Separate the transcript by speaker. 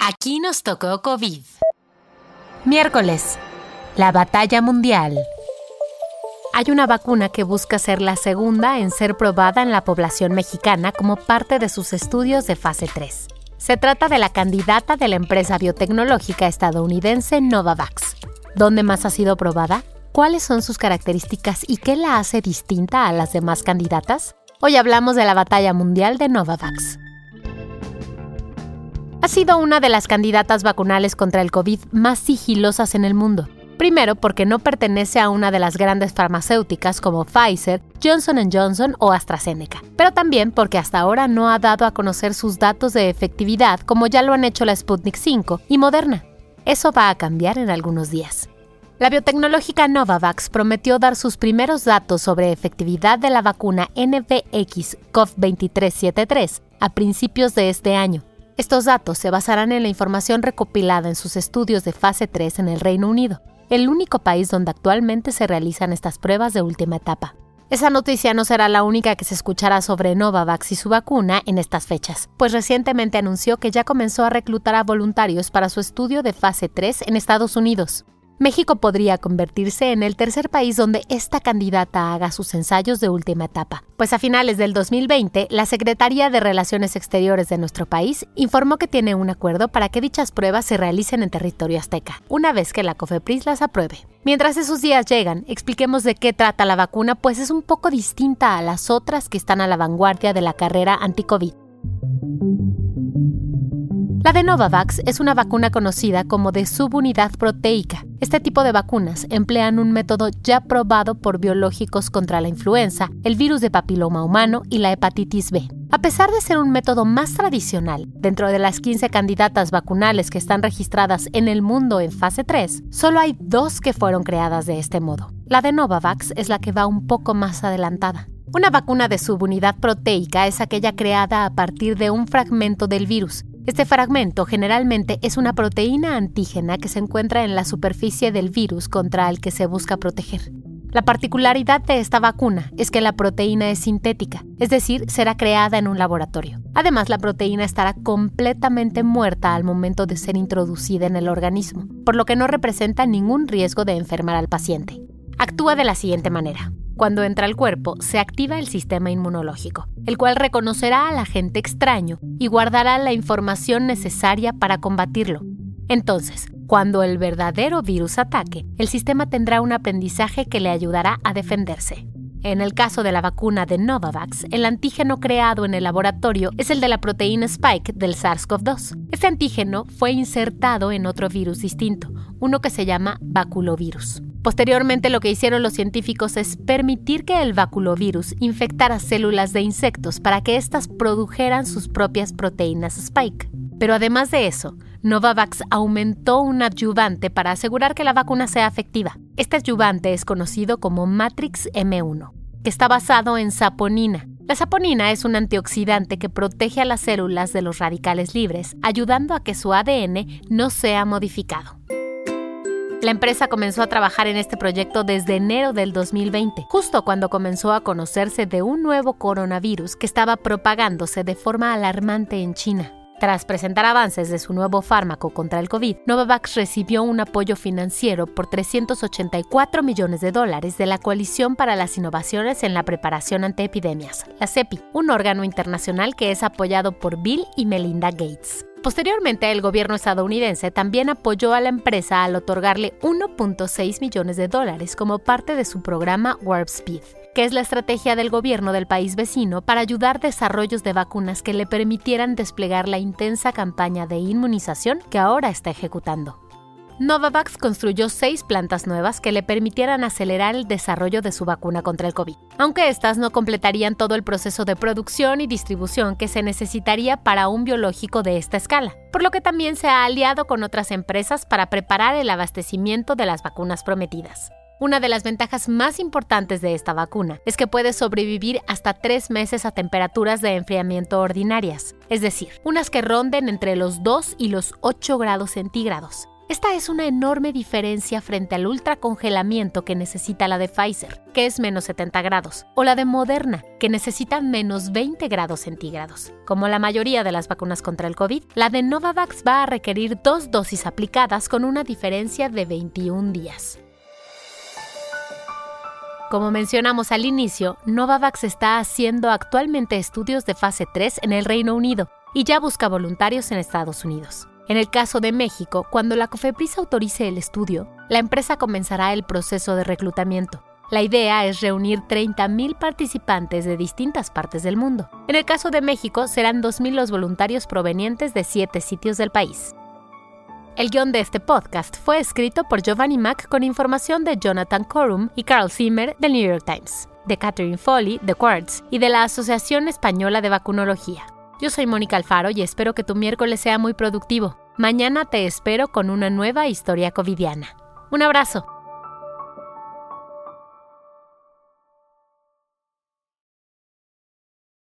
Speaker 1: Aquí nos tocó COVID. Miércoles. La batalla mundial. Hay una vacuna que busca ser la segunda en ser probada en la población mexicana como parte de sus estudios de fase 3. Se trata de la candidata de la empresa biotecnológica estadounidense Novavax. ¿Dónde más ha sido probada? ¿Cuáles son sus características y qué la hace distinta a las demás candidatas? Hoy hablamos de la batalla mundial de Novavax. Ha sido una de las candidatas vacunales contra el COVID más sigilosas en el mundo. Primero, porque no pertenece a una de las grandes farmacéuticas como Pfizer, Johnson Johnson o AstraZeneca, pero también porque hasta ahora no ha dado a conocer sus datos de efectividad como ya lo han hecho la Sputnik 5 y Moderna. Eso va a cambiar en algunos días. La biotecnológica Novavax prometió dar sus primeros datos sobre efectividad de la vacuna NVX COV2373 a principios de este año. Estos datos se basarán en la información recopilada en sus estudios de fase 3 en el Reino Unido el único país donde actualmente se realizan estas pruebas de última etapa. Esa noticia no será la única que se escuchará sobre Novavax y su vacuna en estas fechas, pues recientemente anunció que ya comenzó a reclutar a voluntarios para su estudio de fase 3 en Estados Unidos. México podría convertirse en el tercer país donde esta candidata haga sus ensayos de última etapa, pues a finales del 2020 la Secretaría de Relaciones Exteriores de nuestro país informó que tiene un acuerdo para que dichas pruebas se realicen en territorio azteca, una vez que la COFEPRIS las apruebe. Mientras esos días llegan, expliquemos de qué trata la vacuna, pues es un poco distinta a las otras que están a la vanguardia de la carrera anti-COVID. La de Novavax es una vacuna conocida como de subunidad proteica. Este tipo de vacunas emplean un método ya probado por biológicos contra la influenza, el virus de papiloma humano y la hepatitis B. A pesar de ser un método más tradicional, dentro de las 15 candidatas vacunales que están registradas en el mundo en fase 3, solo hay dos que fueron creadas de este modo. La de Novavax es la que va un poco más adelantada. Una vacuna de subunidad proteica es aquella creada a partir de un fragmento del virus este fragmento generalmente es una proteína antígena que se encuentra en la superficie del virus contra el que se busca proteger. La particularidad de esta vacuna es que la proteína es sintética, es decir, será creada en un laboratorio. Además, la proteína estará completamente muerta al momento de ser introducida en el organismo, por lo que no representa ningún riesgo de enfermar al paciente. Actúa de la siguiente manera. Cuando entra al cuerpo, se activa el sistema inmunológico, el cual reconocerá al agente extraño y guardará la información necesaria para combatirlo. Entonces, cuando el verdadero virus ataque, el sistema tendrá un aprendizaje que le ayudará a defenderse. En el caso de la vacuna de Novavax, el antígeno creado en el laboratorio es el de la proteína Spike del SARS-CoV-2. Este antígeno fue insertado en otro virus distinto, uno que se llama baculovirus. Posteriormente lo que hicieron los científicos es permitir que el baculovirus infectara células de insectos para que éstas produjeran sus propias proteínas spike. Pero además de eso, Novavax aumentó un adyuvante para asegurar que la vacuna sea efectiva. Este adyuvante es conocido como Matrix M1, que está basado en saponina. La saponina es un antioxidante que protege a las células de los radicales libres, ayudando a que su ADN no sea modificado. La empresa comenzó a trabajar en este proyecto desde enero del 2020, justo cuando comenzó a conocerse de un nuevo coronavirus que estaba propagándose de forma alarmante en China. Tras presentar avances de su nuevo fármaco contra el COVID, Novavax recibió un apoyo financiero por 384 millones de dólares de la Coalición para las Innovaciones en la Preparación ante Epidemias, la CEPI, un órgano internacional que es apoyado por Bill y Melinda Gates. Posteriormente, el gobierno estadounidense también apoyó a la empresa al otorgarle 1.6 millones de dólares como parte de su programa Warp Speed, que es la estrategia del gobierno del país vecino para ayudar desarrollos de vacunas que le permitieran desplegar la intensa campaña de inmunización que ahora está ejecutando. Novavax construyó seis plantas nuevas que le permitieran acelerar el desarrollo de su vacuna contra el COVID, aunque estas no completarían todo el proceso de producción y distribución que se necesitaría para un biológico de esta escala, por lo que también se ha aliado con otras empresas para preparar el abastecimiento de las vacunas prometidas. Una de las ventajas más importantes de esta vacuna es que puede sobrevivir hasta tres meses a temperaturas de enfriamiento ordinarias, es decir, unas que ronden entre los 2 y los 8 grados centígrados. Esta es una enorme diferencia frente al ultracongelamiento que necesita la de Pfizer, que es menos 70 grados, o la de Moderna, que necesita menos 20 grados centígrados. Como la mayoría de las vacunas contra el COVID, la de Novavax va a requerir dos dosis aplicadas con una diferencia de 21 días. Como mencionamos al inicio, Novavax está haciendo actualmente estudios de fase 3 en el Reino Unido y ya busca voluntarios en Estados Unidos. En el caso de México, cuando la COFEPRIS autorice el estudio, la empresa comenzará el proceso de reclutamiento. La idea es reunir 30.000 participantes de distintas partes del mundo. En el caso de México, serán 2.000 los voluntarios provenientes de 7 sitios del país. El guion de este podcast fue escrito por Giovanni Mack con información de Jonathan Corum y Carl Zimmer del New York Times, de Catherine Foley de Quartz y de la Asociación Española de Vacunología. Yo soy Mónica Alfaro y espero que tu miércoles sea muy productivo. Mañana te espero con una nueva historia covidiana. Un abrazo.